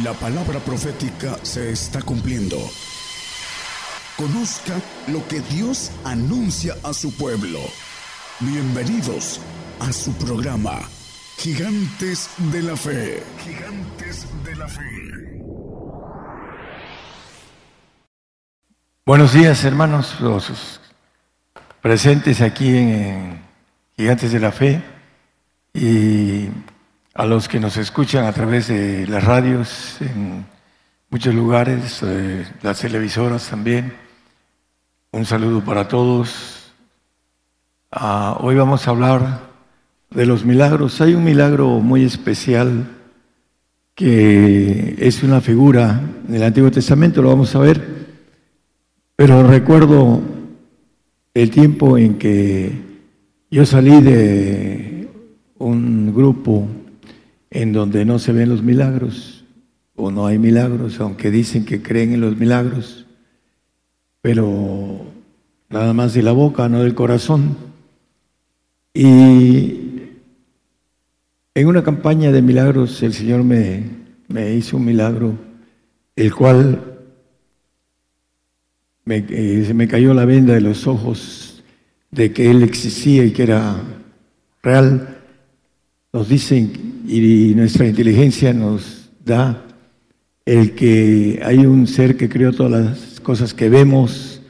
La palabra profética se está cumpliendo. Conozca lo que Dios anuncia a su pueblo. Bienvenidos a su programa, Gigantes de la Fe. Gigantes de la Fe. Buenos días, hermanos, los presentes aquí en Gigantes de la Fe y a los que nos escuchan a través de las radios en muchos lugares, eh, las televisoras también. Un saludo para todos. Ah, hoy vamos a hablar de los milagros. Hay un milagro muy especial que es una figura del Antiguo Testamento, lo vamos a ver, pero recuerdo el tiempo en que yo salí de un grupo en donde no se ven los milagros o no hay milagros, aunque dicen que creen en los milagros, pero nada más de la boca, no del corazón. Y en una campaña de milagros el Señor me, me hizo un milagro, el cual me, eh, se me cayó la venda de los ojos de que Él existía y que era real. Nos dicen y nuestra inteligencia nos da el que hay un ser que creó todas las cosas que vemos,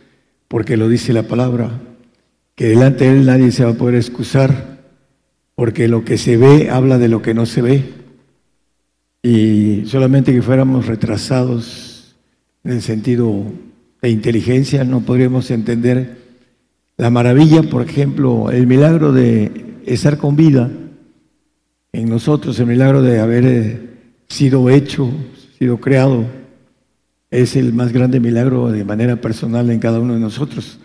porque lo dice la palabra, que delante de él nadie se va a poder excusar, porque lo que se ve habla de lo que no se ve, y solamente que fuéramos retrasados en el sentido de inteligencia no podríamos entender la maravilla, por ejemplo, el milagro de estar con vida en nosotros el milagro de haber eh, sido hecho, sido creado, es el más grande milagro de manera personal en cada uno de nosotros.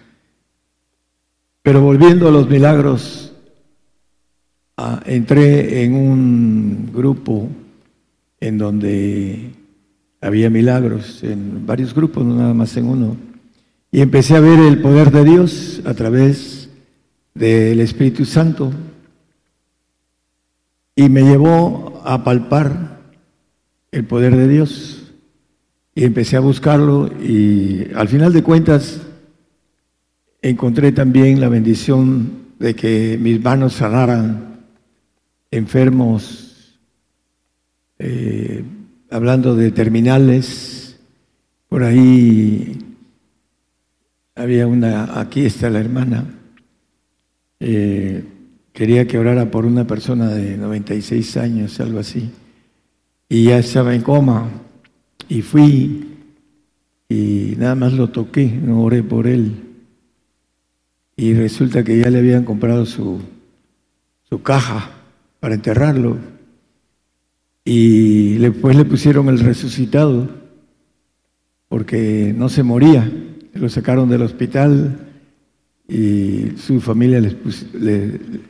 Pero volviendo a los milagros, ah, entré en un grupo en donde había milagros, en varios grupos, no nada más en uno, y empecé a ver el poder de Dios a través del Espíritu Santo y me llevó a palpar el poder de Dios. Y empecé a buscarlo y al final de cuentas encontré también la bendición de que mis manos sanaran enfermos, eh, hablando de terminales, por ahí había una, aquí está la hermana, eh, quería que orara por una persona de 96 años, algo así, y ya estaba en coma, y fui y nada más lo toqué, no oré por él, y resulta que ya le habían comprado su, su caja para enterrarlo, y después le pusieron el resucitado, porque no se moría, lo sacaron del hospital, y su familia les,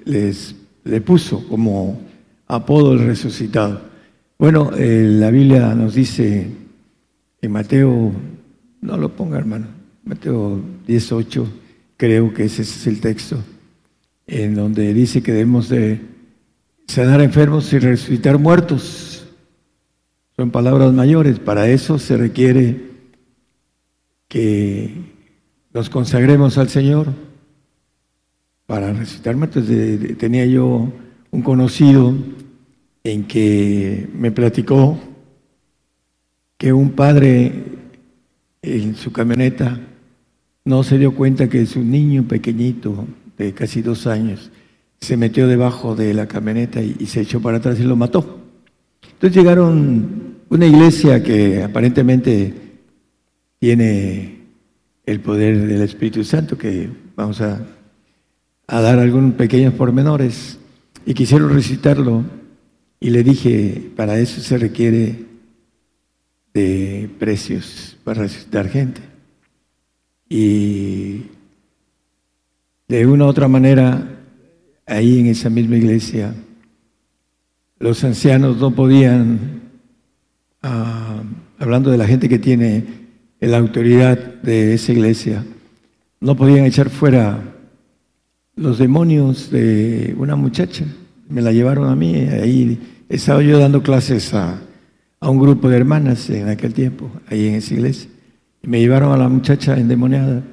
les, le puso como apodo el resucitado. Bueno, eh, la Biblia nos dice en Mateo, no lo ponga hermano, Mateo 18, creo que ese es el texto, en donde dice que debemos de sanar enfermos y resucitar muertos. Son palabras mayores, para eso se requiere que nos consagremos al Señor para resucitarme. Entonces tenía yo un conocido en que me platicó que un padre en su camioneta no se dio cuenta que su niño pequeñito de casi dos años se metió debajo de la camioneta y, se echó para atrás y lo mató. Entonces llegaron una iglesia que aparentemente tiene el poder del Espíritu Santo, que vamos a a dar algunos pequeños pormenores y quisieron recitarlo y le dije, para eso se requiere de precios para recitar gente. Y de una u otra manera, ahí en esa misma iglesia, los ancianos no podían, ah, hablando de la gente que tiene la autoridad de esa iglesia, no podían echar fuera los demonios de una muchacha. Me la llevaron a mí, ahí estaba yo dando clases a, a un grupo de hermanas en aquel tiempo, ahí en esa iglesia. Y me llevaron a la muchacha endemoniada.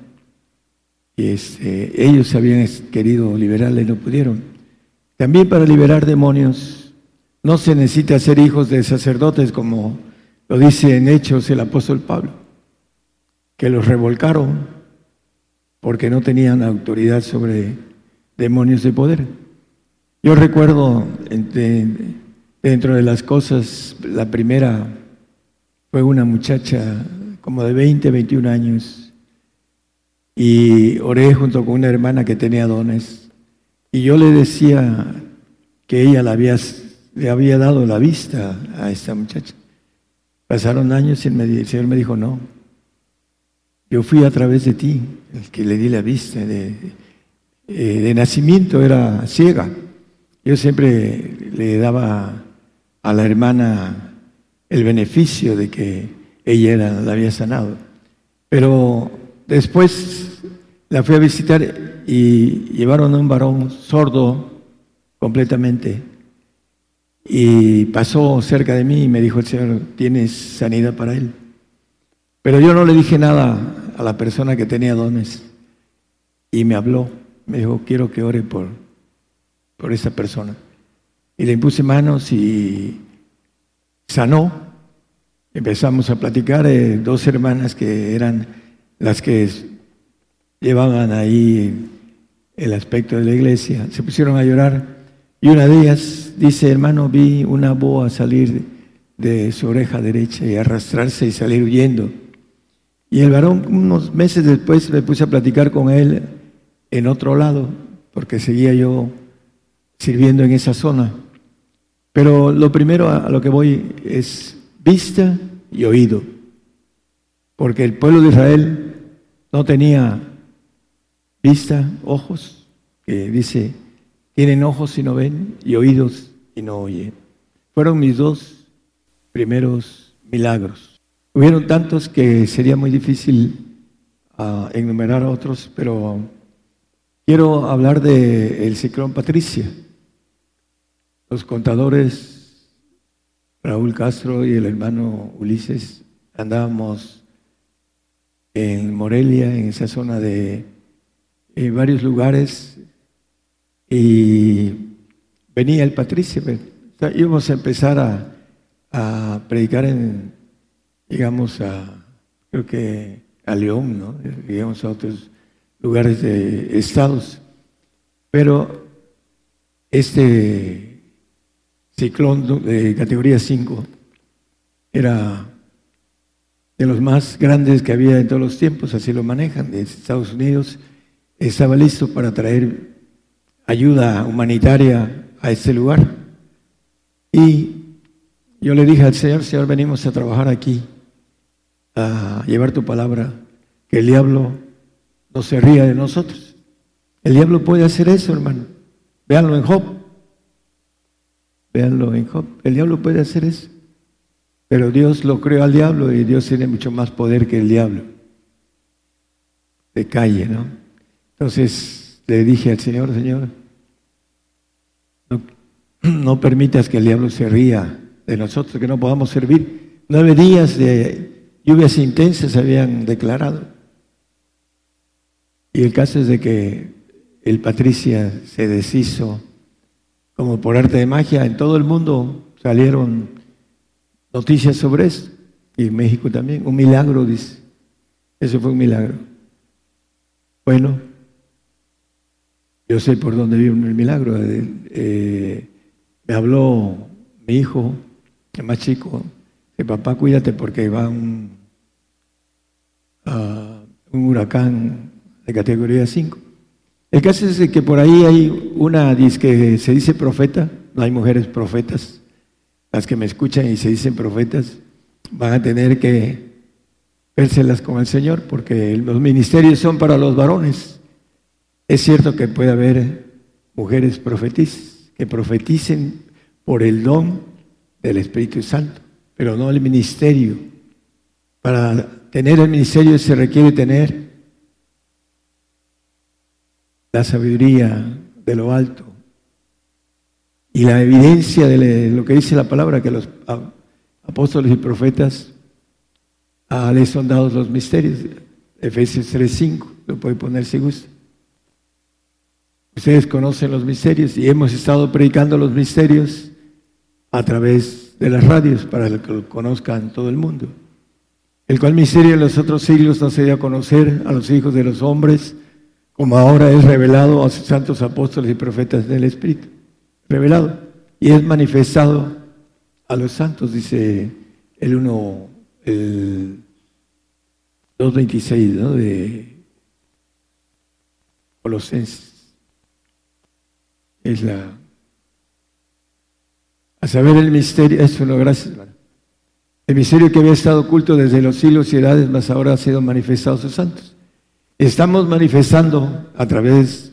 Y este, ellos habían querido liberarla y no pudieron. También para liberar demonios no se necesita ser hijos de sacerdotes como lo dice en Hechos el apóstol Pablo, que los revolcaron porque no tenían autoridad sobre demonios de poder. Yo recuerdo dentro de las cosas, la primera fue una muchacha como de 20, 21 años y oré junto con una hermana que tenía dones y yo le decía que ella le había, dado la vista a esta muchacha. Pasaron años y el Señor me dijo, no, yo fui a través de ti, el que le di la vista. De, eh, de nacimiento era ciega. Yo siempre le daba a la hermana el beneficio de que ella la había sanado. Pero después la fui a visitar y llevaron a un varón sordo completamente. Y pasó cerca de mí y me dijo el Señor, tienes sanidad para él. Pero yo no le dije nada a la persona que tenía dones. Y me habló, me dijo, quiero que ore por, por esa persona. Y le impuse manos y sanó. Empezamos a platicar, eh, dos hermanas que eran las que llevaban ahí el aspecto de la iglesia, se pusieron a llorar. Y una de ellas dice, hermano, vi una boa salir de su oreja derecha y arrastrarse y salir huyendo. Y el varón, unos meses después, me puse a platicar con él en otro lado, porque seguía yo sirviendo en esa zona. Pero lo primero a lo que voy es vista y oído, porque el pueblo de Israel no tenía vista, ojos, que dice, tienen ojos y no ven, y oídos y no oyen. Fueron mis dos primeros milagros. Hubieron tantos que sería muy difícil uh, enumerar otros, pero quiero hablar del el ciclón Patricia. Los contadores Raúl Castro y el hermano Ulises andábamos en Morelia, en esa zona de varios lugares, y venía el Patricia. íbamos a empezar a predicar en llegamos a, creo que a León, ¿no? Llegamos a otros lugares de estados. Pero este ciclón de categoría 5 era de los más grandes que había en todos los tiempos, así lo manejan, de Estados Unidos. Estaba listo para traer ayuda humanitaria a este lugar. Y yo le dije al Señor, Señor, venimos a trabajar aquí a llevar tu palabra, que el diablo no se ría de nosotros. El diablo puede hacer eso, hermano. Véanlo en Job. Véanlo en Job. El diablo puede hacer eso. Pero Dios lo creó al diablo y Dios tiene mucho más poder que el diablo. De calle, ¿no? Entonces le dije al Señor, Señor, no, no permitas que el diablo se ría de nosotros, que no podamos servir. Nueve días de Lluvias intensas habían declarado. Y el caso es de que el Patricia se deshizo como por arte de magia. En todo el mundo salieron noticias sobre eso. Y en México también. Un milagro, dice. Eso fue un milagro. Bueno, yo sé por dónde viene el milagro. Eh, me habló mi hijo, el más chico, que papá cuídate porque va un, un huracán de categoría 5. El caso es que por ahí hay una que se dice profeta, no hay mujeres profetas, las que me escuchan y se dicen profetas van a tener que vérselas con el Señor porque los ministerios son para los varones. Es cierto que puede haber mujeres profetisas que profeticen por el don del Espíritu Santo pero no el ministerio. Para tener el ministerio se requiere tener la sabiduría de lo alto y la evidencia de lo que dice la palabra, que los apóstoles y profetas, a les son dados los misterios. Efesios 3.5, lo puede poner si gusta. Ustedes conocen los misterios y hemos estado predicando los misterios a través de las radios para que lo conozcan todo el mundo. El cual misterio en los otros siglos no se dio a conocer a los hijos de los hombres, como ahora es revelado a sus santos apóstoles y profetas del Espíritu. Revelado. Y es manifestado a los santos, dice el 1, el 2.26 ¿no? de Colosenses. Es la... A saber el misterio, eso no, gracias, El misterio que había estado oculto desde los siglos y edades, más ahora ha sido manifestado a sus santos. Estamos manifestando a través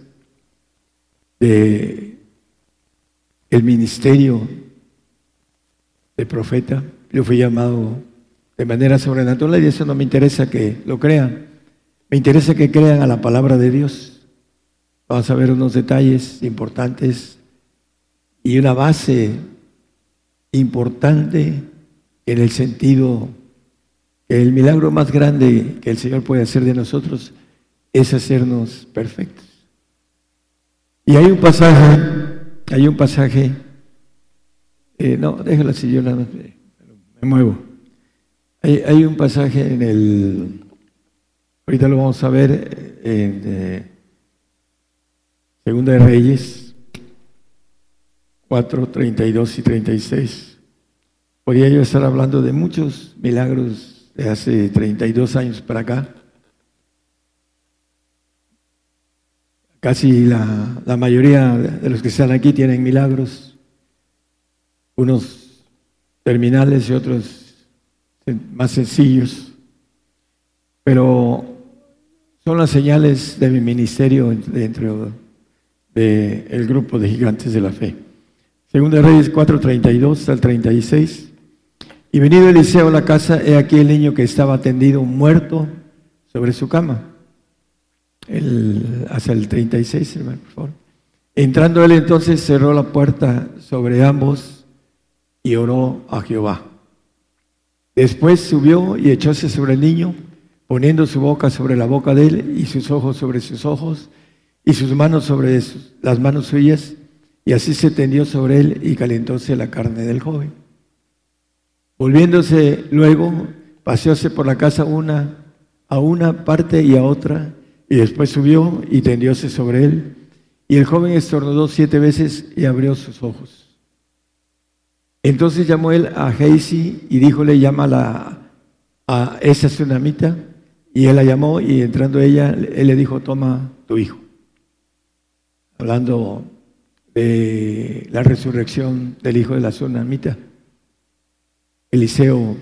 de el ministerio de profeta. Yo fui llamado de manera sobrenatural y eso no me interesa que lo crean. Me interesa que crean a la palabra de Dios. Vamos a ver unos detalles importantes y una base importante en el sentido que el milagro más grande que el Señor puede hacer de nosotros es hacernos perfectos. Y hay un pasaje, hay un pasaje, eh, no, déjalo así, yo me muevo. Hay, un pasaje en el, ahorita lo vamos a ver, en eh, Segunda de Reyes 4, 32 y 36. Podría yo estar hablando de muchos milagros de hace 32 años para acá Casi la, mayoría de los que están aquí tienen milagros, unos terminales y otros más sencillos, pero son las señales de mi ministerio dentro del grupo de gigantes de la fe. Segunda Reyes 4:32 al 36. Y venido Eliseo a la casa, he aquí el niño que estaba tendido muerto sobre su cama el, hasta el 36, hermano, por favor. Entrando él entonces cerró la puerta sobre ambos y oró a Jehová. Después subió y echóse sobre el niño, poniendo su boca sobre la boca de él y sus ojos sobre sus ojos y sus manos sobre las manos suyas, y así se tendió sobre él y calentóse la carne del joven. Volviéndose luego, paseóse por la casa una a una parte y a otra, y después subió y tendióse sobre él. Y el joven estornudó siete veces y abrió sus ojos. Entonces llamó él a Geisi y díjole, llámala a esa tsunamita. Y él la llamó y entrando ella, él le dijo, toma tu hijo. Hablando de la resurrección del hijo de la tsunamita. Eliseo,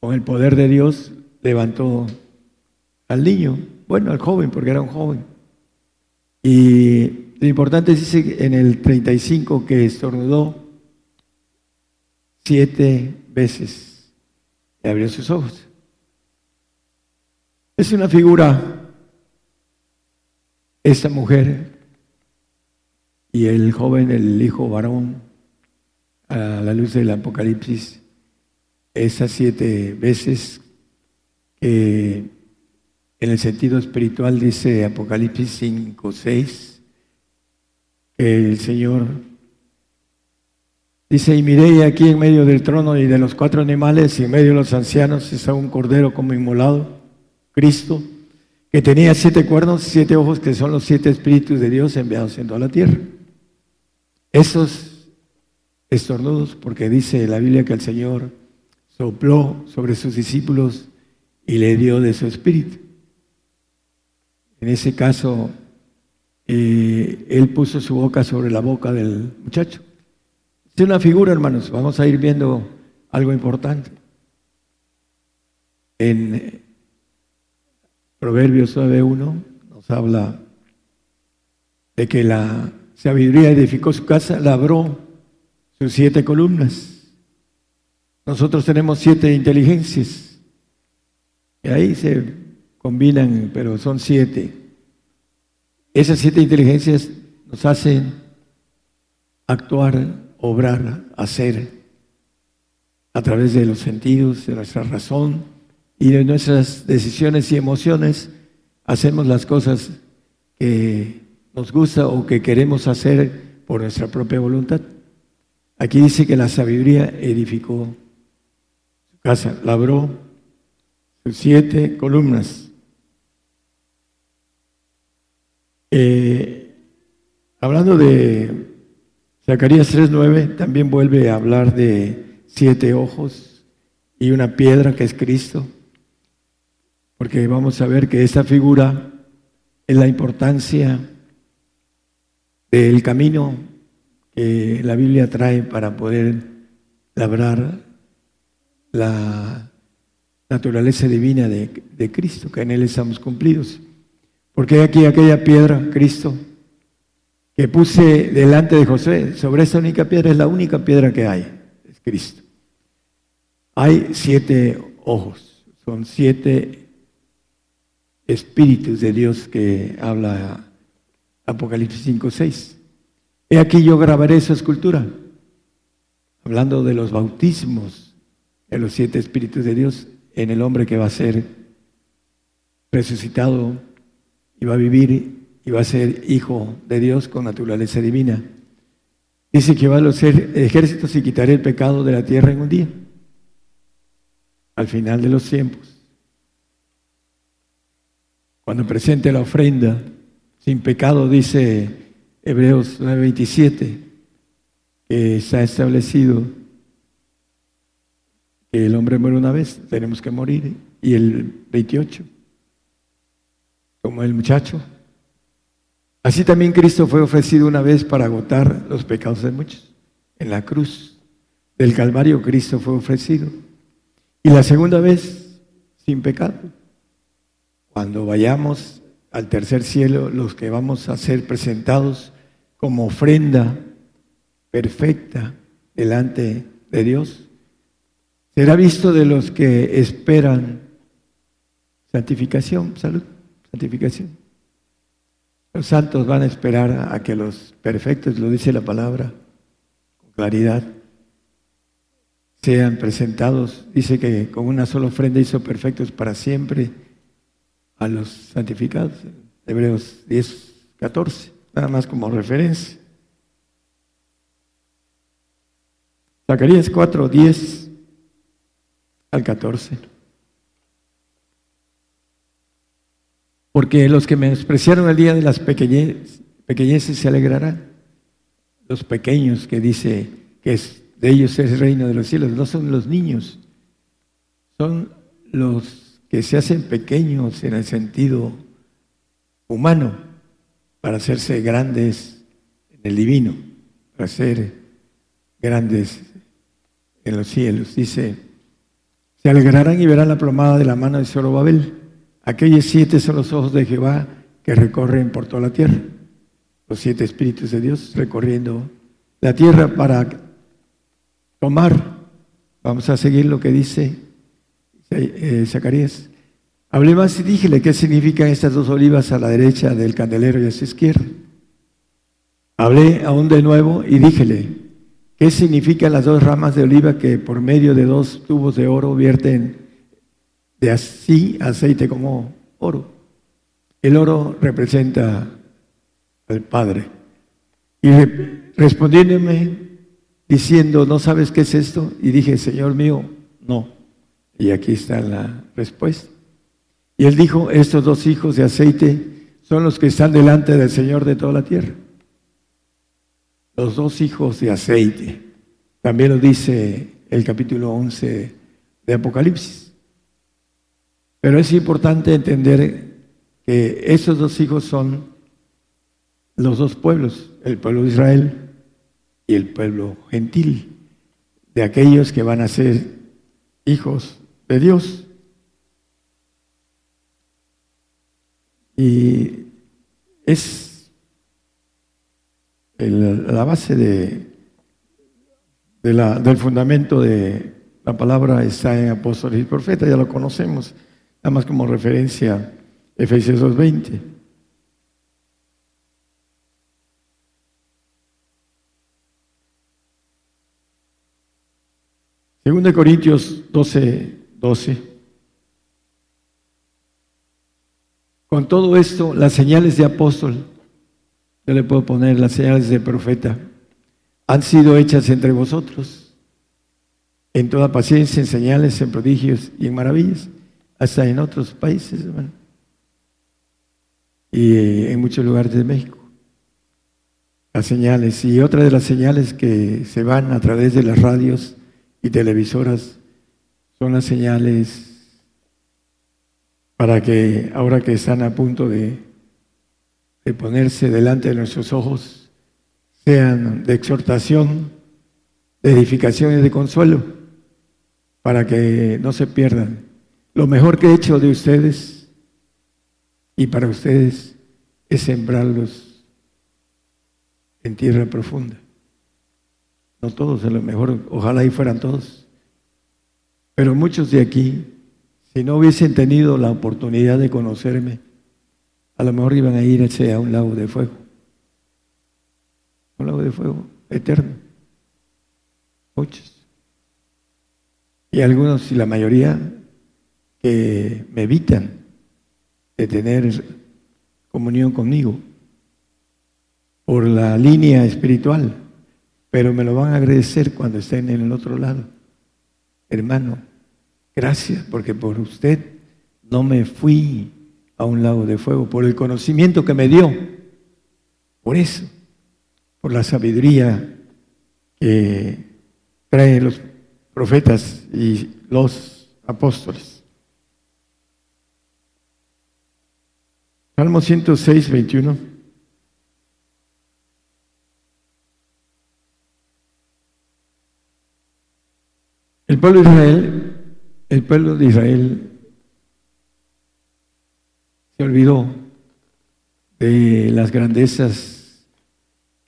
con el poder de Dios, levantó al niño, bueno, al joven, porque era un joven. Y lo importante es dice en el 35 que estornudó siete veces y abrió sus ojos. Es una figura, esta mujer y el joven, el hijo varón, a la luz del Apocalipsis, esas siete veces que en el sentido espiritual dice Apocalipsis 5, 6, que el Señor dice, y miré aquí en medio del trono y de los cuatro animales y en medio de los ancianos está un cordero como inmolado, Cristo, que tenía siete cuernos, siete ojos, que son los siete espíritus de Dios enviados en toda la tierra. Esos estornudos, porque dice la Biblia que el Señor sopló sobre sus discípulos y le dio de su espíritu. En ese caso, eh, él puso su boca sobre la boca del muchacho. Es una figura, hermanos. Vamos a ir viendo algo importante. En eh, Proverbios 9.1 nos habla de que la sabiduría edificó su casa, labró sus siete columnas. Nosotros tenemos siete inteligencias. Y ahí se combinan, pero son siete. Esas siete inteligencias nos hacen actuar, obrar, hacer a través de los sentidos, de nuestra razón y de nuestras decisiones y emociones, hacemos las cosas que nos gusta o que queremos hacer por nuestra propia voluntad. Aquí dice que la sabiduría edificó su casa, labró sus siete columnas. Eh, hablando de Zacarías 3.9, también vuelve a hablar de siete ojos y una piedra que es Cristo, porque vamos a ver que esta figura es la importancia del camino que la Biblia trae para poder labrar la naturaleza divina de, Cristo, que en Él estamos cumplidos. Porque aquí aquella piedra, Cristo, que puse delante de José, sobre esta única piedra, es la única piedra que hay, es Cristo. Hay siete ojos, son siete espíritus de Dios que habla Apocalipsis 5, 6. He aquí yo grabaré esa escultura, hablando de los bautismos de los siete espíritus de Dios en el hombre que va a ser resucitado y va a vivir y va a ser hijo de Dios con naturaleza divina. Dice que va a los ejércitos y quitaré el pecado de la tierra en un día, al final de los tiempos. Cuando presente la ofrenda sin pecado, dice Hebreos 9:27, que está establecido que el hombre muere una vez, tenemos que morir. Y el 28, como el muchacho. Así también Cristo fue ofrecido una vez para agotar los pecados de muchos. En la cruz del Calvario Cristo fue ofrecido. Y la segunda vez sin pecado. Cuando vayamos al tercer cielo, los que vamos a ser presentados como ofrenda perfecta delante de Dios, será visto de los que esperan santificación, salud, santificación. Los santos van a esperar a que los perfectos, lo dice la palabra, con claridad, sean presentados. Dice que con una sola ofrenda hizo perfectos para siempre a los santificados. Hebreos 10, 14, nada más como referencia. Zacarías 4, 10 al 14. Porque los que me despreciaron el día de las pequeñeces se alegrarán. Los pequeños que dice que es, de ellos es el reino de los cielos, no son los niños, son los que se hacen pequeños en el sentido humano para hacerse grandes en el divino, para ser grandes en los cielos. Dice, se alegrarán y verán la plomada de la mano de Zorobabel. Aquellos siete son los ojos de Jehová que recorren por toda la tierra. Los siete espíritus de Dios recorriendo la tierra para tomar. Vamos a seguir lo que dice eh, Zacarías. Hablé más y díjele qué significan estas dos olivas a la derecha del candelero y a su izquierda. Hablé aún de nuevo y díjele qué significan las dos ramas de oliva que por medio de dos tubos de oro vierten de así aceite como oro. El oro representa al Padre. Y respondiéndome diciendo, ¿no sabes qué es esto? Y dije, Señor mío, no. Y aquí está la respuesta. Y él dijo, estos dos hijos de aceite son los que están delante del Señor de toda la tierra. Los dos hijos de aceite. También lo dice el capítulo 11 de Apocalipsis. Pero es importante entender que esos dos hijos son los dos pueblos, el pueblo de Israel y el pueblo gentil, de aquellos que van a ser hijos de Dios. Y es la base de, del fundamento de la palabra está en apóstoles y profetas, ya lo conocemos, nada más como referencia Efesios 2.20. Según de Corintios 12, 12. Con todo esto, las señales de apóstol, yo le puedo poner las señales de profeta, han sido hechas entre vosotros, en toda paciencia, en señales, en prodigios y en maravillas, hasta en otros países, hermano, y eh, en muchos lugares de México. Las señales, y otra de las señales que se van a través de las radios y televisoras son las señales para que ahora que están a punto de, de ponerse delante de nuestros ojos, sean de exhortación, de edificación y de consuelo, para que no se pierdan. Lo mejor que he hecho de ustedes y para ustedes es sembrarlos en tierra profunda. No todos, a lo mejor, ojalá y fueran todos. Pero muchos de aquí, si no hubiesen tenido la oportunidad de conocerme, a lo mejor iban a irse a un lago de fuego un lago de fuego eterno. Muchos. Y algunos, y la mayoría, que me evitan de tener comunión conmigo por la línea espiritual, pero me lo van a agradecer cuando estén en el otro lado. Hermano, gracias, porque por usted no me fui a un lago de fuego, por el conocimiento que me dio. Por eso por la sabiduría que traen los profetas y los apóstoles. Salmo 106, 21. Pueblo de Israel, el pueblo de Israel se olvidó de las grandezas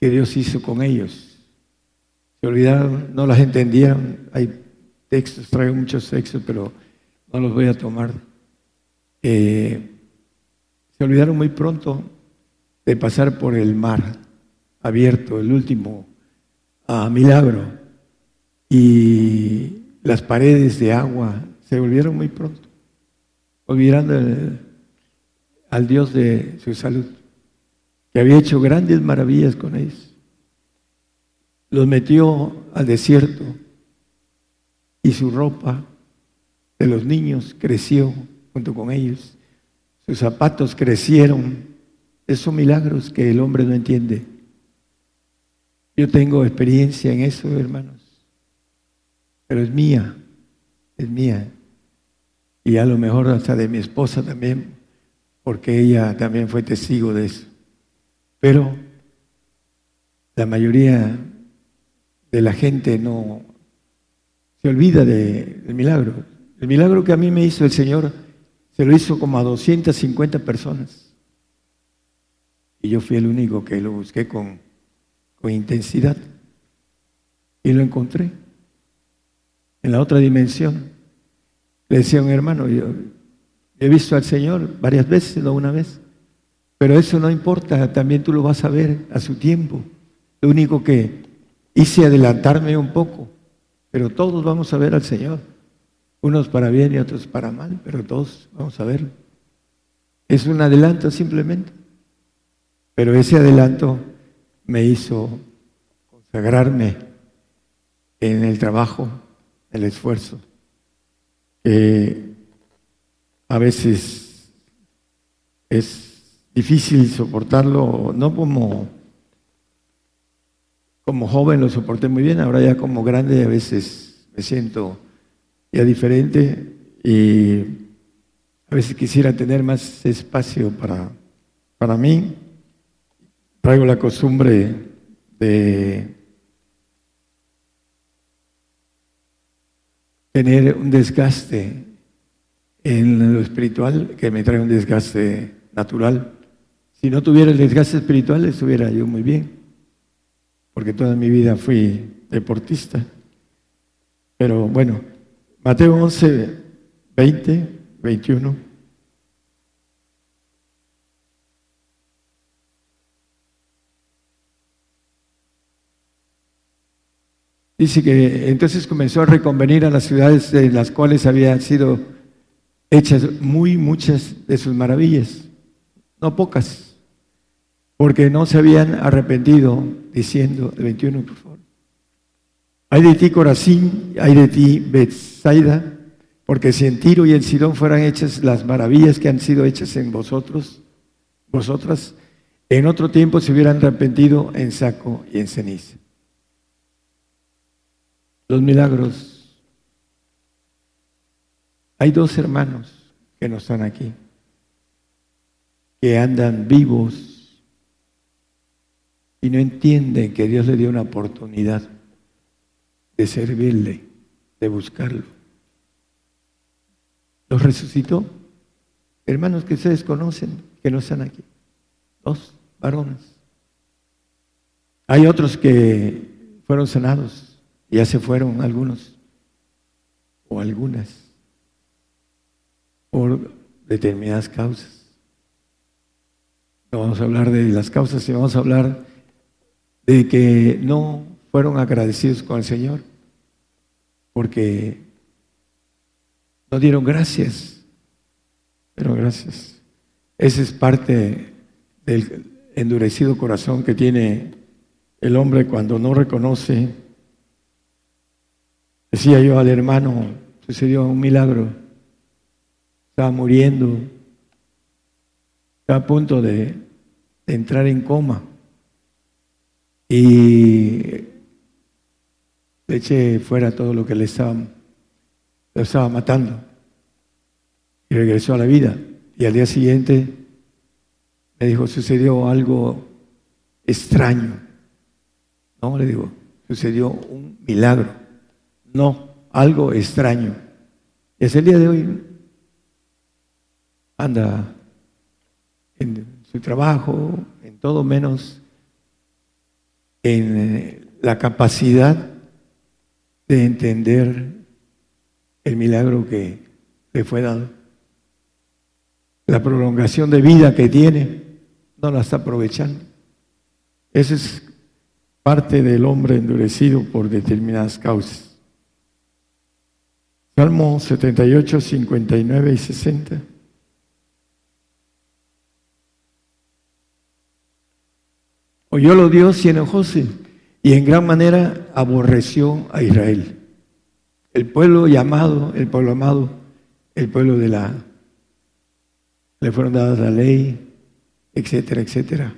que Dios hizo con ellos. Se olvidaron, no las entendían. Hay textos, traigo muchos textos, pero no los voy a tomar. Eh, se olvidaron muy pronto de pasar por el mar abierto, el último ah, milagro. Y las paredes de agua se olvidaron muy pronto, olvidando al Dios de su salud que había hecho grandes maravillas con ellos. Los metió al desierto y su ropa de los niños creció junto con ellos. Sus zapatos crecieron. Esos milagros que el hombre no entiende. Yo tengo experiencia en eso, hermanos. Pero es mía, es mía. Y a lo mejor hasta de mi esposa también, porque ella también fue testigo de eso. Pero la mayoría de la gente no se olvida del milagro. El milagro que a mí me hizo el Señor se lo hizo como a 250 personas. Y yo fui el único que lo busqué con, intensidad. Y lo encontré en la otra dimensión. Le decía a un hermano, yo he visto al Señor varias veces, no una vez. Pero eso no importa, también tú lo vas a ver a su tiempo. Lo único que hice adelantarme un poco, pero todos vamos a ver al Señor. Unos para bien y otros para mal, pero todos vamos a verlo. Es un adelanto simplemente. Pero ese adelanto me hizo consagrarme en el trabajo, el esfuerzo, que a veces es difícil soportarlo, no como, como joven lo soporté muy bien, ahora ya como grande a veces me siento ya diferente y a veces quisiera tener más espacio para, para mí. Traigo la costumbre de tener un desgaste en lo espiritual que me trae un desgaste natural. Si no tuviera el desgaste espiritual, estuviera yo muy bien, porque toda mi vida fui deportista. Pero bueno, Mateo 11, 20, 21. Dice que entonces comenzó a reconvenir a las ciudades en las cuales habían sido hechas muy muchas de sus maravillas, no pocas, porque no se habían arrepentido, diciendo, el 21 por favor, hay de ti Corazín, hay de ti Bethsaida, porque si en Tiro y en Sidón fueran hechas las maravillas que han sido hechas en vosotros, vosotras, en otro tiempo se hubieran arrepentido en saco y en ceniza. Los milagros. Hay dos hermanos que no están aquí, que andan vivos y no entienden que Dios le dio una oportunidad de servirle, de buscarlo los resucitó. Hermanos que ustedes conocen, que no están aquí. Dos varones. Hay otros que fueron sanados, ya se fueron algunos, o algunas, por determinadas causas. No vamos a hablar de las causas, sino vamos a hablar de que no fueron agradecidos con el Señor, porque no dieron gracias, pero gracias. Esa es parte del endurecido corazón que tiene el hombre cuando no reconoce. Decía yo al hermano, sucedió un milagro, estaba muriendo, estaba a punto de, entrar en coma y le eché fuera todo lo que le estaba lo estaba matando. Y regresó a la vida. Y al día siguiente me dijo, sucedió algo extraño. No, le digo, sucedió un milagro. No, algo extraño. Es el día de hoy. Anda en su trabajo, en todo menos en eh, la capacidad de entender el milagro que le fue dado. La prolongación de vida que tiene, no la está aprovechando. Esa es parte del hombre endurecido por determinadas causas. Salmo 78, 59 y 60. Oyólo Dios y enojóse, y en gran manera aborreció a Israel. El pueblo llamado, el pueblo amado, el pueblo de la... Le fueron dadas la ley, etcétera, etcétera.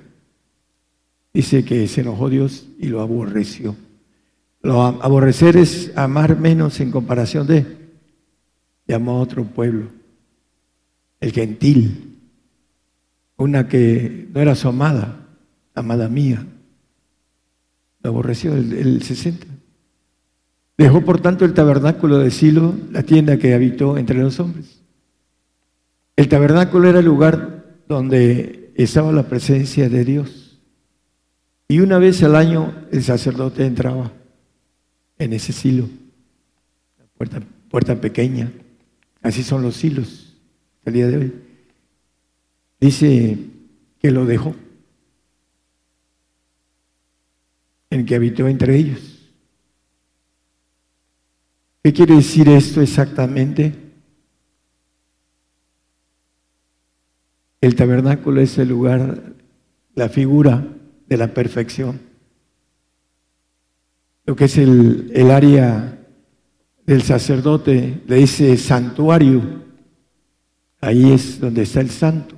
Dice que se enojó Dios y lo aborreció. Lo aborrecer es amar menos en comparación de. Llamó a otro pueblo, el gentil, una que no era su amada, amada mía. Lo aborreció el, el 60. Dejó por tanto el tabernáculo de Silo, la tienda que habitó entre los hombres. El tabernáculo era el lugar donde estaba la presencia de Dios. Y una vez al año el sacerdote entraba en ese silo, la puerta, puerta pequeña. Así son los silos el día de hoy. Dice que lo dejó, en que habitó entre ellos. ¿Qué quiere decir esto exactamente? El tabernáculo es el lugar, la figura de la perfección. Lo que es el, el área del sacerdote, de ese santuario, ahí es donde está el santo.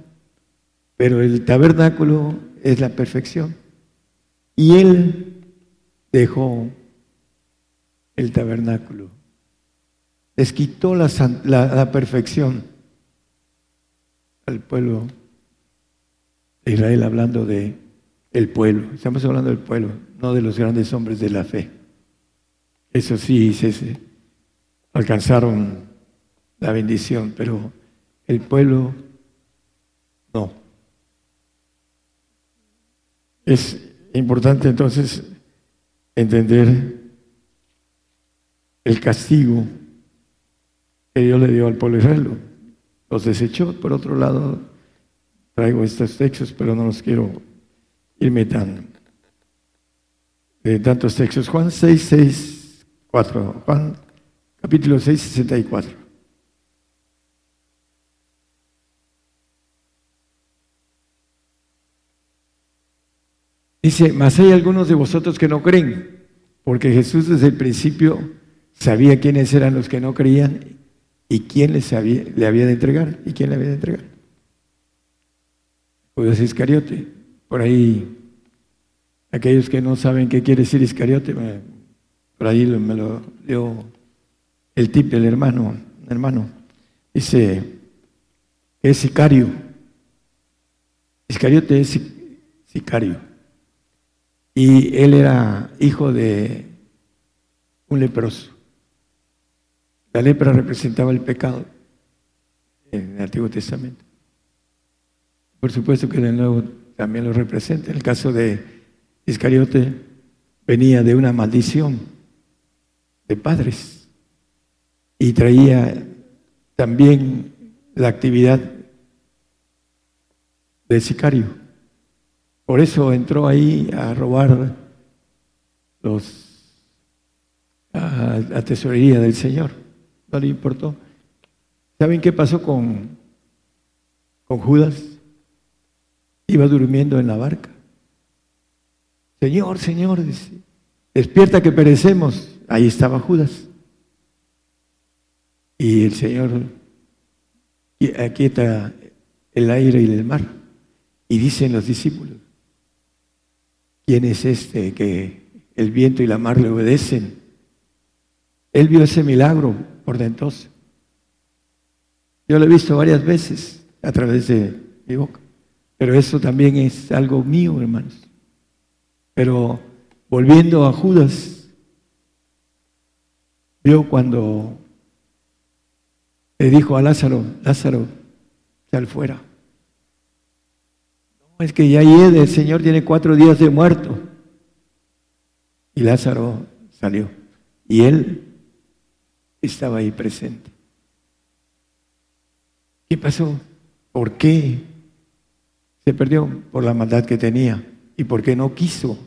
Pero el tabernáculo es la perfección. Y él dejó el tabernáculo les quitó la, perfección al pueblo de Israel, hablando de el pueblo. Estamos hablando del pueblo, no de los grandes hombres de la fe. Eso sí, se, alcanzaron la bendición, pero el pueblo no. Es importante entonces entender el castigo que Dios le dio al pueblo israelí. Los desechó. Por otro lado, traigo estos textos, pero no los quiero irme tan de tantos textos. Juan 6, 6 4. Juan capítulo 6, 64. Dice, mas hay algunos de vosotros que no creen, porque Jesús desde el principio sabía quiénes eran los que no creían y quién les había, le había de entregar y quién le había de entregar. Judas Iscariote. Por ahí, aquellos que no saben qué quiere decir Iscariote, por ahí me lo dio el tip del hermano, hermano. Dice, es sicario. Iscariote es sicario. Y él era hijo de un leproso. La lepra representaba el pecado en el Antiguo Testamento. Por supuesto que el Nuevo también lo representa. En el caso de Iscariote venía de una maldición de padres y traía también la actividad de sicario. Por eso entró ahí a robar los, a tesorería del Señor. No le importó. ¿Saben qué pasó con, con Judas? Iba durmiendo en la barca. Señor, Señor, despierta que perecemos. Ahí estaba Judas. Y el Señor aquieta el aire y el mar. Y dicen los discípulos, ¿Quién es este que el viento y la mar le obedecen? Él vio ese milagro por dentro. Yo lo he visto varias veces a través de mi boca. Pero eso también es algo mío, hermanos. Pero volviendo a Judas, vio cuando le dijo a Lázaro, Lázaro, sal fuera es que ya el Señor tiene cuatro días de muerto. Y Lázaro salió. Y él estaba ahí presente. ¿Qué pasó? ¿Por qué se perdió? Por la maldad que tenía y porque no quiso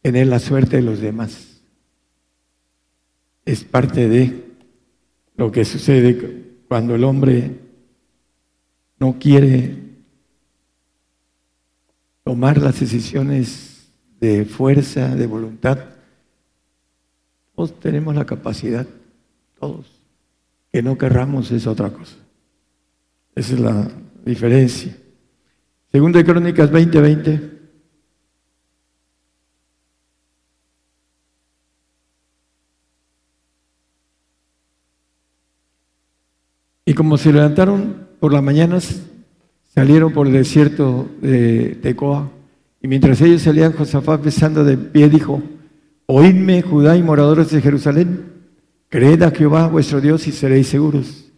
tener la suerte de los demás. Es parte de lo que sucede cuando el hombre no quiere tomar las decisiones de fuerza, de voluntad. Todos tenemos la capacidad, todos. Que no querramos es otra cosa. Esa es la diferencia. Segunda de Crónicas 20:20. Y como se levantaron por las mañanas, salieron por el desierto de Tecoa. Y mientras ellos salían, Josafat besando de pie dijo, Oídme, Judá y moradores de Jerusalén, creed a Jehová vuestro Dios y seréis seguros.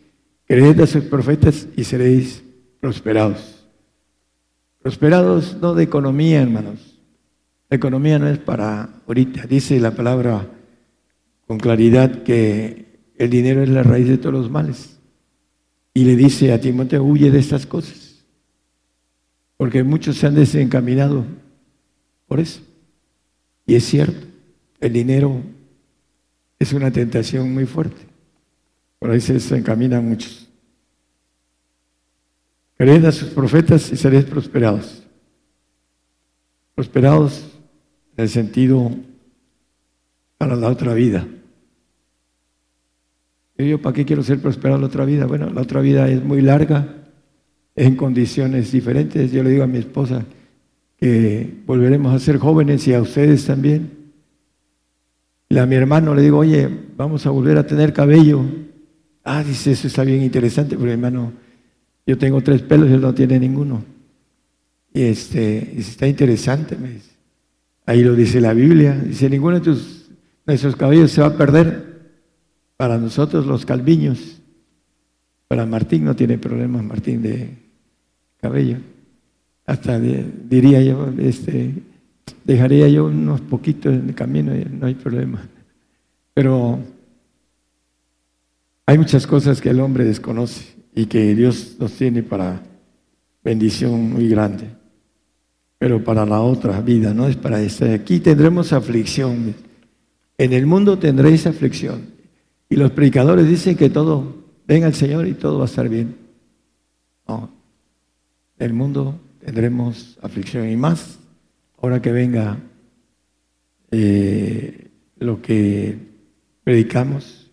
Creed a sus profetas y seréis prosperados. Prosperados no de economía, hermanos. La economía no es para ahorita. Dice la palabra con claridad que el dinero es la raíz de todos los males. Y le dice a Timoteo, huye de estas cosas porque muchos se han desencaminado por eso. Y es cierto, el dinero es una tentación muy fuerte. Por ahí se desencaminan muchos. Creed a sus profetas y seréis prosperados. Prosperados en el sentido para la otra vida. Yo, ¿para qué quiero ser prosperado la otra vida? Bueno, la otra vida es muy larga, en condiciones diferentes. Yo le digo a mi esposa que volveremos a ser jóvenes y a ustedes también. Y a mi hermano le digo, oye, vamos a volver a tener cabello. Ah, dice, eso está bien interesante, porque hermano, yo tengo tres pelos y él no tiene ninguno. Y este, está interesante, me dice. Ahí lo dice la Biblia. Dice, ninguno de tus, nuestros cabellos se va a perder. Para nosotros los calviños. Para Martín no tiene problemas, Martín, de cabello. Hasta diría yo, este, dejaría yo unos poquitos en el camino, no hay problema. Pero hay muchas cosas que el hombre desconoce y que Dios nos tiene para bendición muy grande. Pero para la otra vida, no es para esta. Aquí tendremos aflicción En el mundo tendréis aflicción. Y los predicadores dicen que todo, venga el Señor y todo va a estar bien. No, el mundo tendremos aflicción y más ahora que venga eh, lo que predicamos.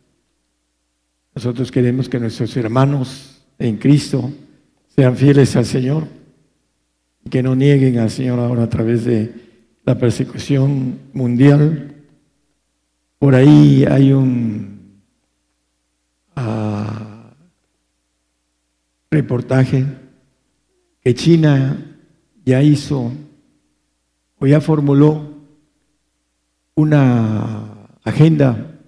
Nosotros queremos que nuestros hermanos en Cristo sean fieles al Señor y que no nieguen al Señor ahora a través de la persecución mundial. Por ahí hay un reportaje que China ya hizo o ya formuló una agenda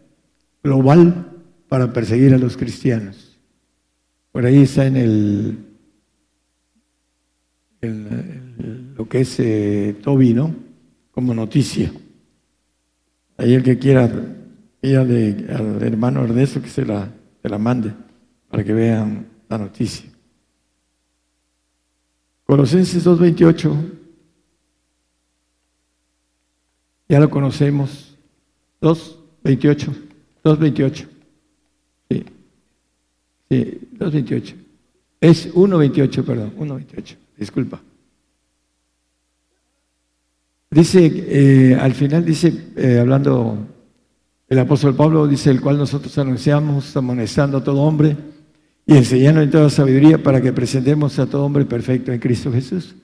global para perseguir a los cristianos. Por ahí está en el, lo que es eh, Toby, ¿no? Como noticia. Ahí el que quiera, pídale al hermano Ernesto que se la, se la mande para que vean la noticia. Colosenses 2.28 Ya lo conocemos. 2.28. 2.28. Sí. Sí, 2.28. Es 1.28, perdón. 1.28. Disculpa. Dice, eh, al final dice, eh, hablando el apóstol Pablo, dice, el cual nosotros anunciamos, amonestando a todo hombre y enseñando en toda sabiduría para que presentemos a todo hombre perfecto en Cristo Jesús.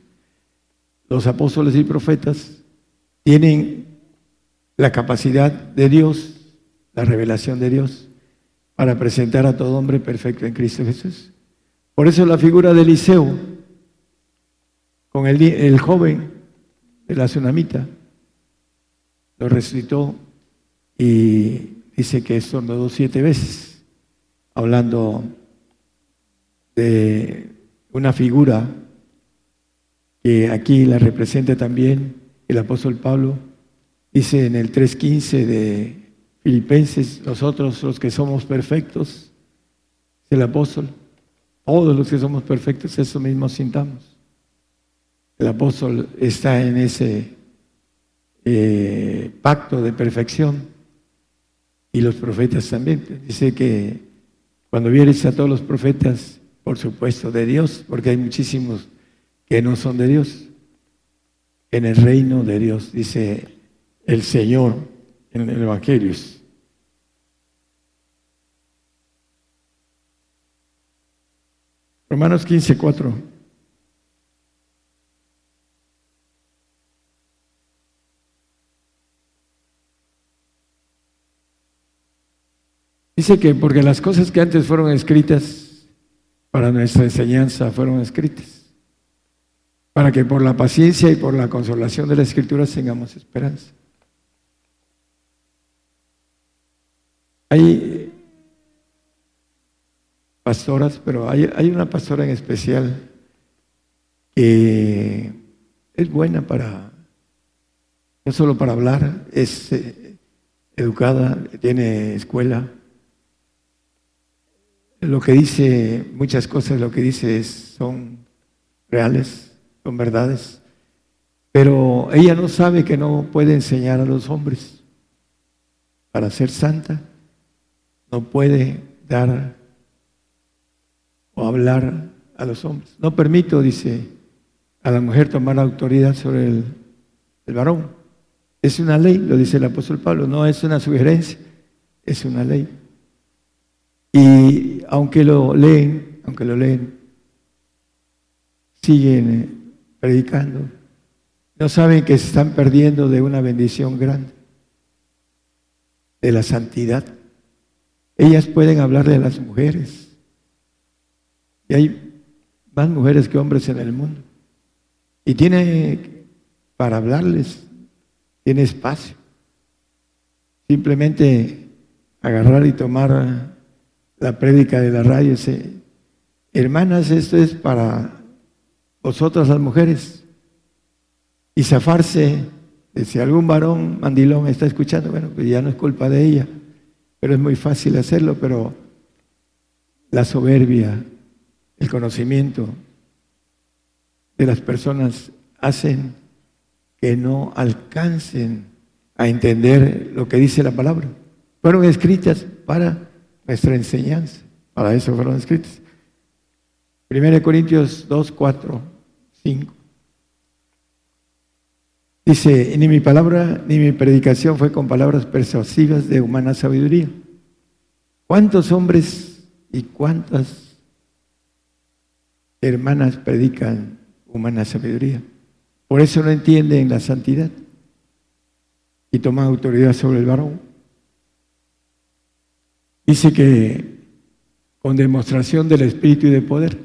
Los apóstoles y profetas tienen la capacidad de Dios, la revelación de Dios, para presentar a todo hombre perfecto en Cristo Jesús. Por eso la figura de Eliseo, con el, el joven de la tsunamita, lo resucitó y dice que estornudó siete veces, hablando de una figura que aquí la representa también el apóstol Pablo, Dice en el 3.15 de Filipenses, nosotros los que somos perfectos, el apóstol, todos los que somos perfectos, eso mismo sintamos. El apóstol está en ese eh, pacto de perfección y los profetas también. Dice que cuando vieres a todos los profetas, por supuesto, de Dios, porque hay muchísimos que no son de Dios, en el reino de Dios, dice el Señor en el Evangelio. Romanos 15, 4. Dice que porque las cosas que antes fueron escritas para nuestra enseñanza fueron escritas, para que por la paciencia y por la consolación de la escritura tengamos esperanza. Hay pastoras, pero hay, una pastora en especial que es buena para, no solo para hablar, es eh, educada, tiene escuela. Lo que dice, muchas cosas, lo que dice son reales, son verdades, pero ella no sabe que no puede enseñar a los hombres para ser santa no puede dar o hablar a los hombres. No permito, dice, a la mujer tomar autoridad sobre el, varón. Es una ley, lo dice el apóstol Pablo, no es una sugerencia, es una ley. Y aunque lo leen, aunque lo leen, siguen eh, predicando, no saben que se están perdiendo de una bendición grande, de la santidad. Ellas pueden hablarle a las mujeres. Y hay más mujeres que hombres en el mundo. Y tiene para hablarles, tiene espacio. Simplemente agarrar y tomar la prédica de la radio y hermanas, esto es para vosotras las mujeres. Y zafarse de si algún varón mandilón está escuchando, bueno, pues ya no es culpa de ella pero es muy fácil hacerlo, pero la soberbia, el conocimiento de las personas hacen que no alcancen a entender lo que dice la palabra. Fueron escritas para nuestra enseñanza, para eso fueron escritas. 1 Corintios 2, 4, 5. Dice, ni mi palabra ni mi predicación fue con palabras persuasivas de humana sabiduría. ¿Cuántos hombres y cuántas hermanas predican humana sabiduría? Por eso no entienden la santidad y toman autoridad sobre el varón. Dice que con demostración del Espíritu y de poder.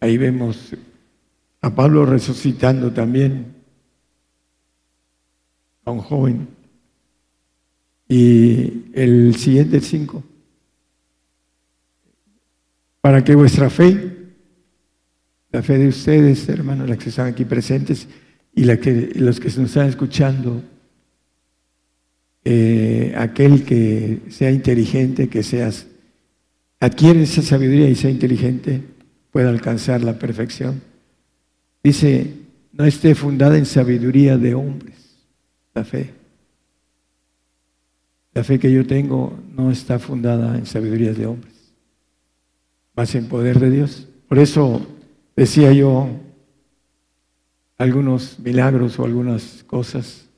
Ahí vemos a Pablo resucitando también a un joven. Y el siguiente cinco. Para que vuestra fe, la fe de ustedes, hermanos, las que están aquí presentes y la que, los que nos están escuchando, eh, aquel que sea inteligente, que seas, adquiere esa sabiduría y sea inteligente, pueda alcanzar la perfección. Dice, no esté fundada en sabiduría de hombres la fe. La fe que yo tengo no está fundada en sabiduría de hombres, más en poder de Dios. Por eso decía yo algunos milagros o algunas cosas.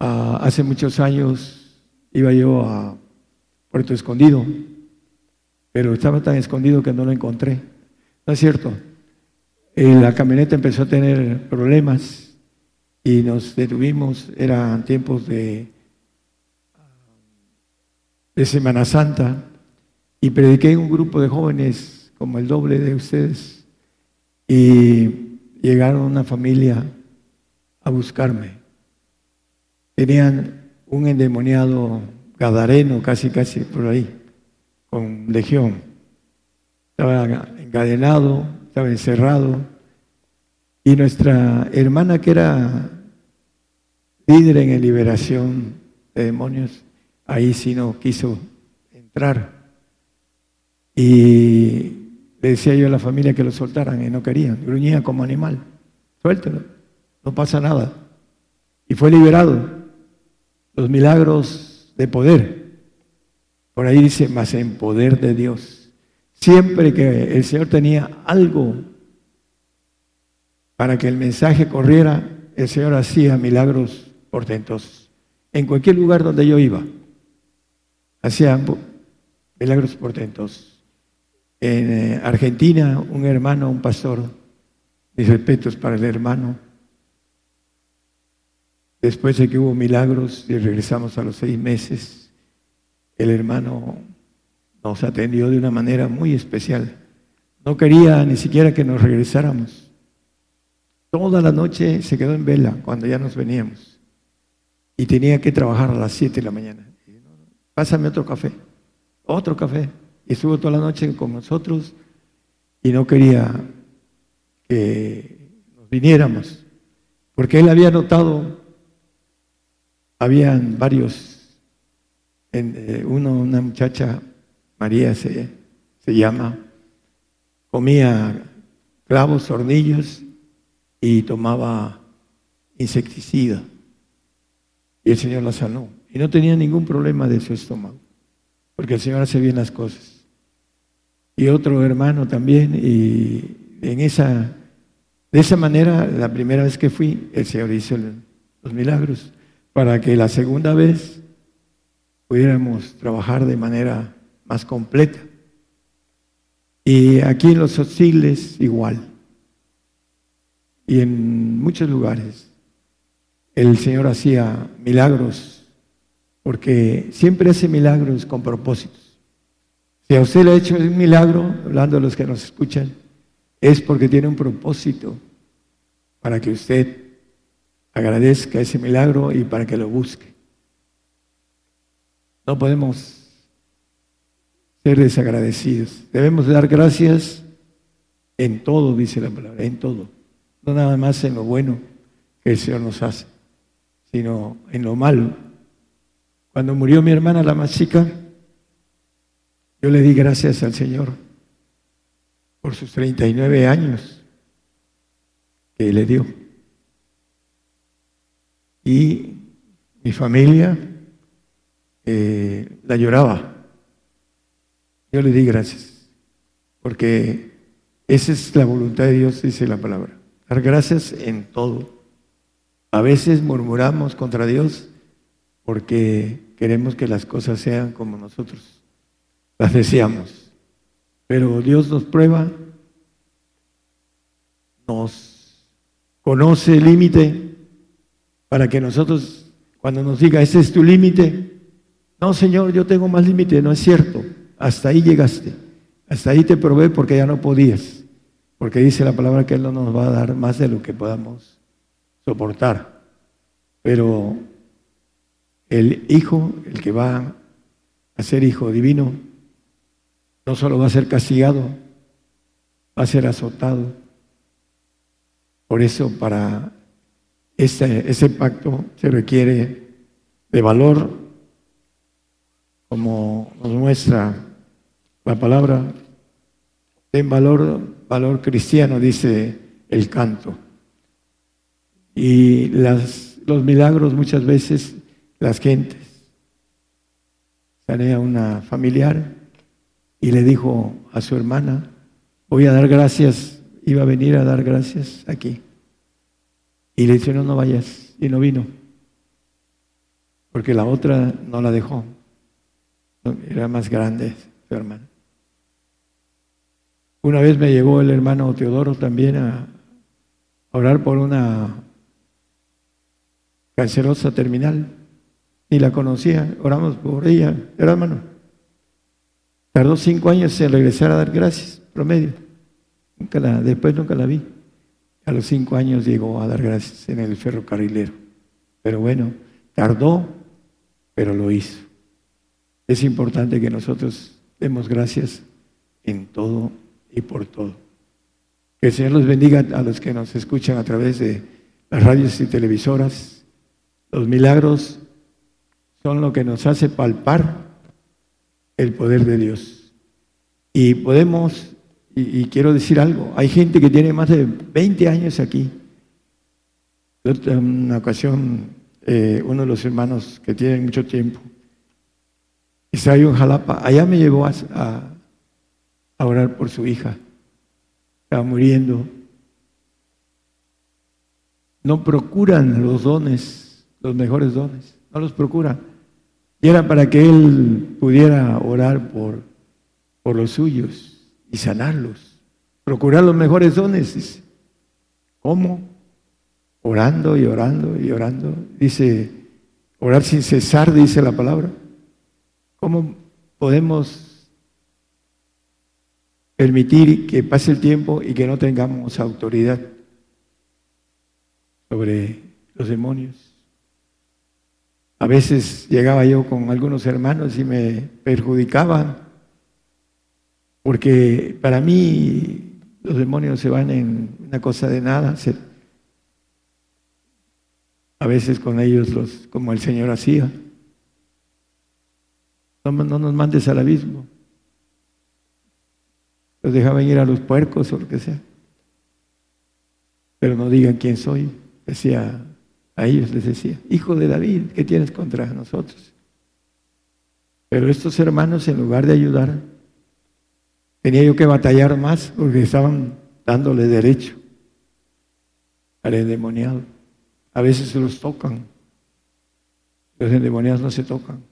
Ah, hace muchos años iba yo a Puerto Escondido, pero estaba tan escondido que no lo encontré. ¿No es cierto? Eh, la camioneta empezó a tener problemas y nos detuvimos, eran tiempos de, de Semana Santa, y prediqué en un grupo de jóvenes como el doble de ustedes, y llegaron una familia a buscarme. Tenían un endemoniado gadareno, casi, casi por ahí, con legión. Estaba encadenado, estaba encerrado. Y nuestra hermana, que era líder en liberación de demonios, ahí sí no quiso entrar. Y le decía yo a la familia que lo soltaran y no querían, gruñía como animal, suéltelo, no pasa nada. Y fue liberado. Los milagros de poder. Por ahí dice, más en poder de Dios. Siempre que el Señor tenía algo para que el mensaje corriera, el Señor hacía milagros portentosos. En cualquier lugar donde yo iba, hacía milagros portentosos. En eh, Argentina, un hermano, un pastor, mis respetos para el hermano. Después de que hubo milagros y regresamos a los seis meses, el hermano nos atendió de una manera muy especial. No quería ni siquiera que nos regresáramos. Toda la noche se quedó en vela cuando ya nos veníamos y tenía que trabajar a las 7 de la mañana. Pásame otro café, otro café. Y estuvo toda la noche con nosotros y no quería que nos viniéramos, porque él había notado, habían varios, eh, uno, una muchacha, María se, se llama, comía clavos, hornillos y tomaba insecticida. Y el Señor la sanó. Y no tenía ningún problema de su estómago, porque el Señor hace bien las cosas. Y otro hermano también, y en esa, de esa manera, la primera vez que fui, el Señor hizo los milagros, para que la segunda vez pudiéramos trabajar de manera más completa. Y aquí en los Sosiles igual. Y en muchos lugares el Señor hacía milagros, porque siempre hace milagros con propósitos. Si a usted le ha hecho un milagro, hablando de los que nos escuchan, es porque tiene un propósito para que usted agradezca ese milagro y para que lo busque. No podemos ser desagradecidos. Debemos dar gracias en todo, dice la palabra, en todo. No nada más en lo bueno que el Señor nos hace sino en lo malo. Cuando murió mi hermana, la más chica, yo le di gracias al Señor por sus 39 años que le dio. Y mi familia eh, la lloraba. Yo le di gracias, porque esa es la voluntad de Dios, dice la palabra. Dar gracias en todo. A veces murmuramos contra Dios porque queremos que las cosas sean como nosotros las deseamos. Pero Dios nos prueba, nos conoce el límite para que nosotros, cuando nos diga, ese es tu límite, no, Señor, yo tengo más límite, no es cierto, hasta ahí llegaste, hasta ahí te probé porque ya no podías, porque dice la palabra que Él no nos va a dar más de lo que podamos soportar. Pero el Hijo, el que va a ser Hijo divino, no solo va a ser castigado, va a ser azotado. Por eso para ese, pacto se requiere de valor, como nos muestra la palabra, en valor, valor cristiano, dice el canto. Y las, los milagros muchas veces, las gentes, sale a una familiar y le dijo a su hermana, voy a dar gracias, iba a venir a dar gracias aquí. Y le dice, no, no vayas. Y no vino. Porque la otra no la dejó. Era más grande su hermana. Una vez me llegó el hermano Teodoro también a orar por una cancerosa terminal. Ni la conocía. Oramos por ella. Era hermano. Tardó cinco años en regresar a dar gracias, promedio. Después nunca la vi. A los cinco años llegó a dar gracias en el ferrocarrilero. Pero bueno, tardó, pero lo hizo. Es importante que nosotros demos gracias en todo y por todo. Que el Señor los bendiga a los que nos escuchan a través de las radios y televisoras. Los milagros son lo que nos hace palpar el poder de Dios. Y podemos, y, quiero decir algo, hay gente que tiene más de 20 años aquí. En una ocasión, eh, uno de los hermanos que tienen mucho tiempo, Isaías Jalapa, allá me llevó a, a orar por su hija. Estaba muriendo. No procuran los dones, los mejores dones, no los procuran. Y era para que él pudiera orar por, por los suyos y sanarlos. Procurar los mejores dones. ¿Cómo? Orando y orando y orando. Dice, orar sin cesar, dice la palabra. ¿Cómo podemos permitir que pase el tiempo y que no tengamos autoridad sobre los demonios? A veces llegaba yo con algunos hermanos y me perjudicaban, porque para mí los demonios se van en una cosa de nada. A veces con ellos, los, como el Señor hacía. No, no nos mandes al abismo. Los dejaban ir a los puercos o lo que sea. Pero no digan quién soy. Decía a ellos les decía, hijo de David, ¿qué tienes contra nosotros? Pero estos hermanos, en lugar de ayudar, tenía yo que batallar más porque estaban dándole derecho al endemoniado. A veces se los tocan. Los endemoniados no se tocan.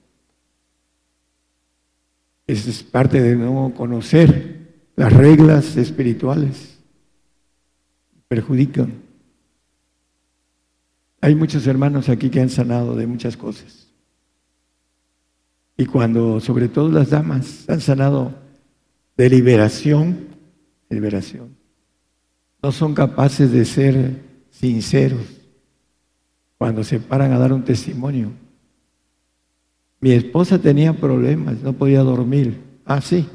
Esa es parte de no conocer las reglas espirituales. Perjudican. Hay muchos hermanos aquí que han sanado de muchas cosas. Y cuando, sobre todo las damas, han sanado de liberación, liberación, no son capaces de ser sinceros cuando se paran a dar un testimonio. Mi esposa tenía problemas, no podía dormir. Ah, sí.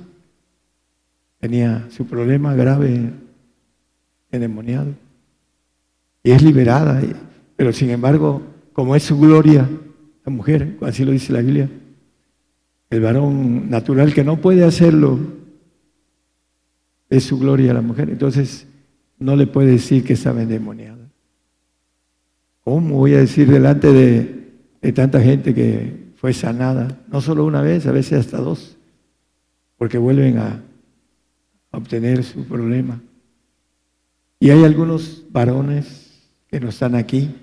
Tenía su problema grave endemoniado. Y es liberada. Pero sin embargo, como es su gloria, la mujer, así lo dice la Biblia, el varón natural que no puede hacerlo, es su gloria la mujer. Entonces, no le puede decir que está endemoniada. ¿Cómo voy a decir delante de, de tanta gente que fue sanada? No solo una vez, a veces hasta dos, porque vuelven a obtener su problema. Y hay algunos varones que no están aquí,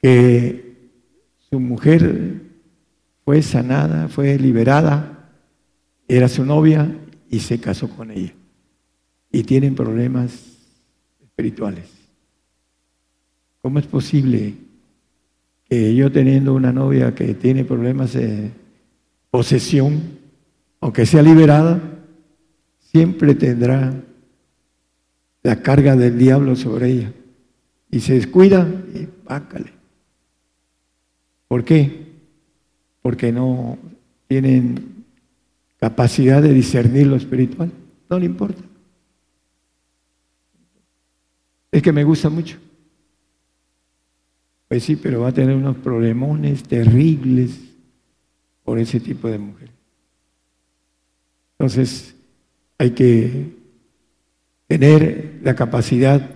que su mujer fue sanada, fue liberada, era su novia y se casó con ella. Y tienen problemas espirituales. ¿Cómo es posible que yo teniendo una novia que tiene problemas de posesión, aunque sea liberada, siempre tendrá la carga del diablo sobre ella? Y se descuida y pácale. ¿Por qué? Porque no tienen capacidad de discernir lo espiritual. No le importa. Es que me gusta mucho. Pues sí, pero va a tener unos problemones terribles por ese tipo de mujer. Entonces, hay que tener la capacidad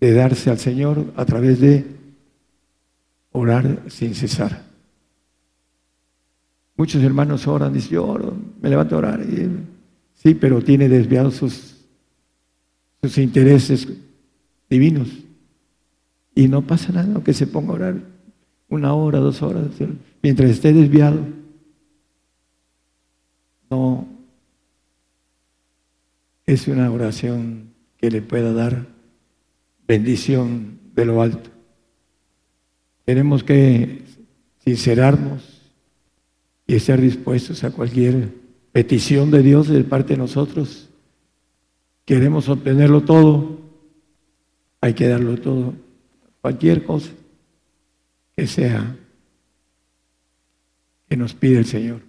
de darse al Señor a través de orar sin cesar. Muchos hermanos oran, dicen, yo oro, me levanto a orar. sí, pero tiene desviados sus, sus intereses divinos. Y no pasa nada, aunque se ponga a orar una hora, dos horas, mientras esté desviado, no es una oración que le pueda dar bendición de lo alto. Tenemos que sincerarnos y estar dispuestos a cualquier petición de Dios de parte de nosotros. Queremos obtenerlo todo, hay que darlo todo, cualquier cosa que sea que nos pide el Señor.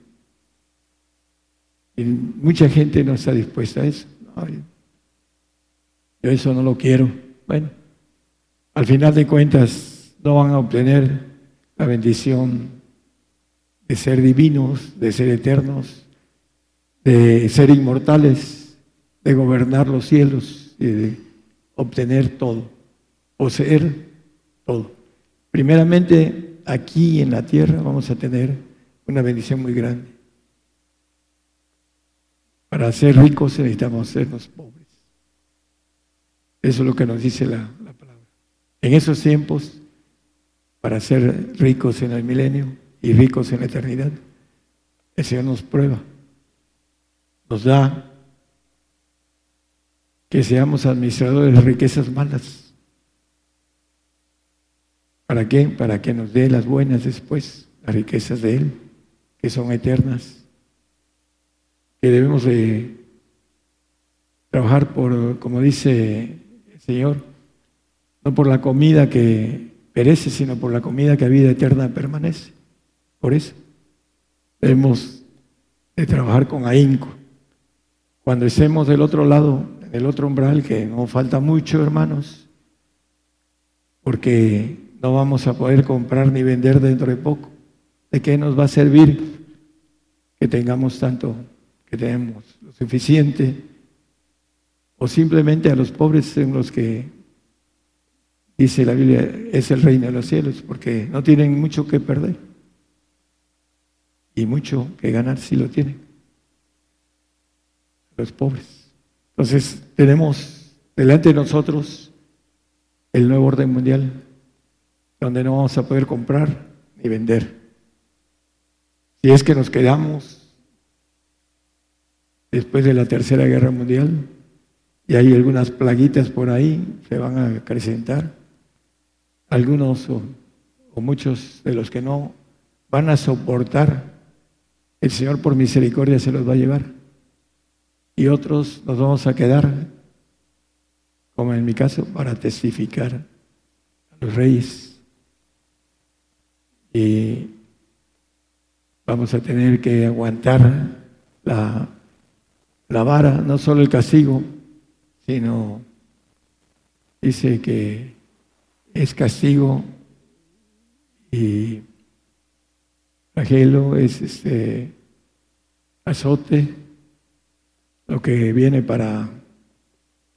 Y mucha gente no está dispuesta a eso. yo eso no lo quiero. Bueno, al final de cuentas, no van a obtener la bendición de ser divinos, de ser eternos, de ser inmortales, de gobernar los cielos y de obtener todo, poseer todo. Primeramente, aquí en la tierra vamos a tener una bendición muy grande. Para ser ricos necesitamos sernos pobres. Eso es lo que nos dice la, la palabra. En esos tiempos para ser ricos en el milenio y ricos en la eternidad. El Señor nos prueba, nos da que seamos administradores de riquezas malas. ¿Para qué? Para que nos dé las buenas después, las riquezas de Él, que son eternas, que debemos de trabajar por, como dice el Señor, no por la comida que perece, sino por la comida que a vida eterna permanece. Por eso debemos de trabajar con ahínco. Cuando estemos del otro lado, en el otro umbral, que no falta mucho, hermanos, porque no vamos a poder comprar ni vender dentro de poco. ¿De qué nos va a servir que tengamos tanto, que tenemos lo suficiente? O simplemente a los pobres en los que dice la Biblia, es el reino de los cielos, porque no tienen mucho que perder. Y mucho que ganar si lo tienen. Los pobres. Entonces tenemos delante de nosotros el nuevo orden mundial, donde no vamos a poder comprar ni vender. Si es que nos quedamos después de la Tercera Guerra Mundial, y hay algunas plaguitas por ahí, se van a acrecentar algunos o, muchos de los que no van a soportar, el Señor por misericordia se los va a llevar. Y otros nos vamos a quedar, como en mi caso, para testificar a los reyes. Y vamos a tener que aguantar la, la vara, no solo el castigo, sino dice que es castigo y flagelo es este azote, lo que viene para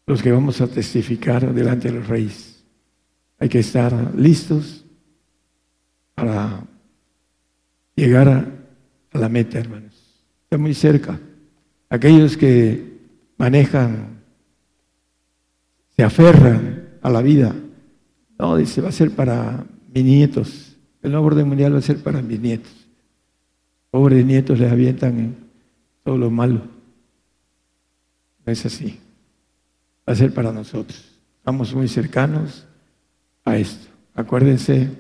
los que vamos a testificar delante de los reyes. Hay que estar listos para llegar a, la meta, hermanos. Está muy cerca. Aquellos que manejan, se aferran a la vida. No, dice, va a ser para mis nietos. El nuevo orden mundial va a ser para mis nietos. Pobres nietos les avientan todo lo malo. No es así. Va a ser para nosotros. Estamos muy cercanos a esto. Acuérdense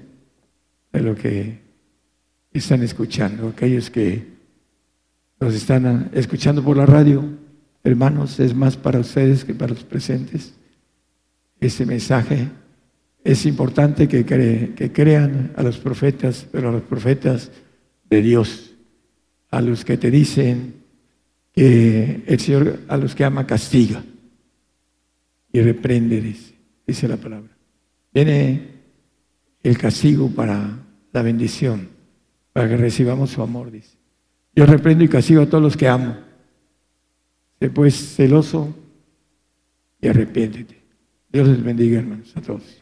de lo que están escuchando, aquellos que nos están escuchando por la radio, hermanos, es más para ustedes que para los presentes. Ese mensaje es importante que, que crean a los profetas, pero a los profetas de Dios, a los que te dicen que el Señor a los que ama castiga y reprende, dice, dice la palabra. Viene el castigo para la bendición, para que recibamos su amor, dice. Yo reprendo y castigo a todos los que amo. Sé pues celoso y arrepiéntete. Dios les bendiga, hermanos, a todos.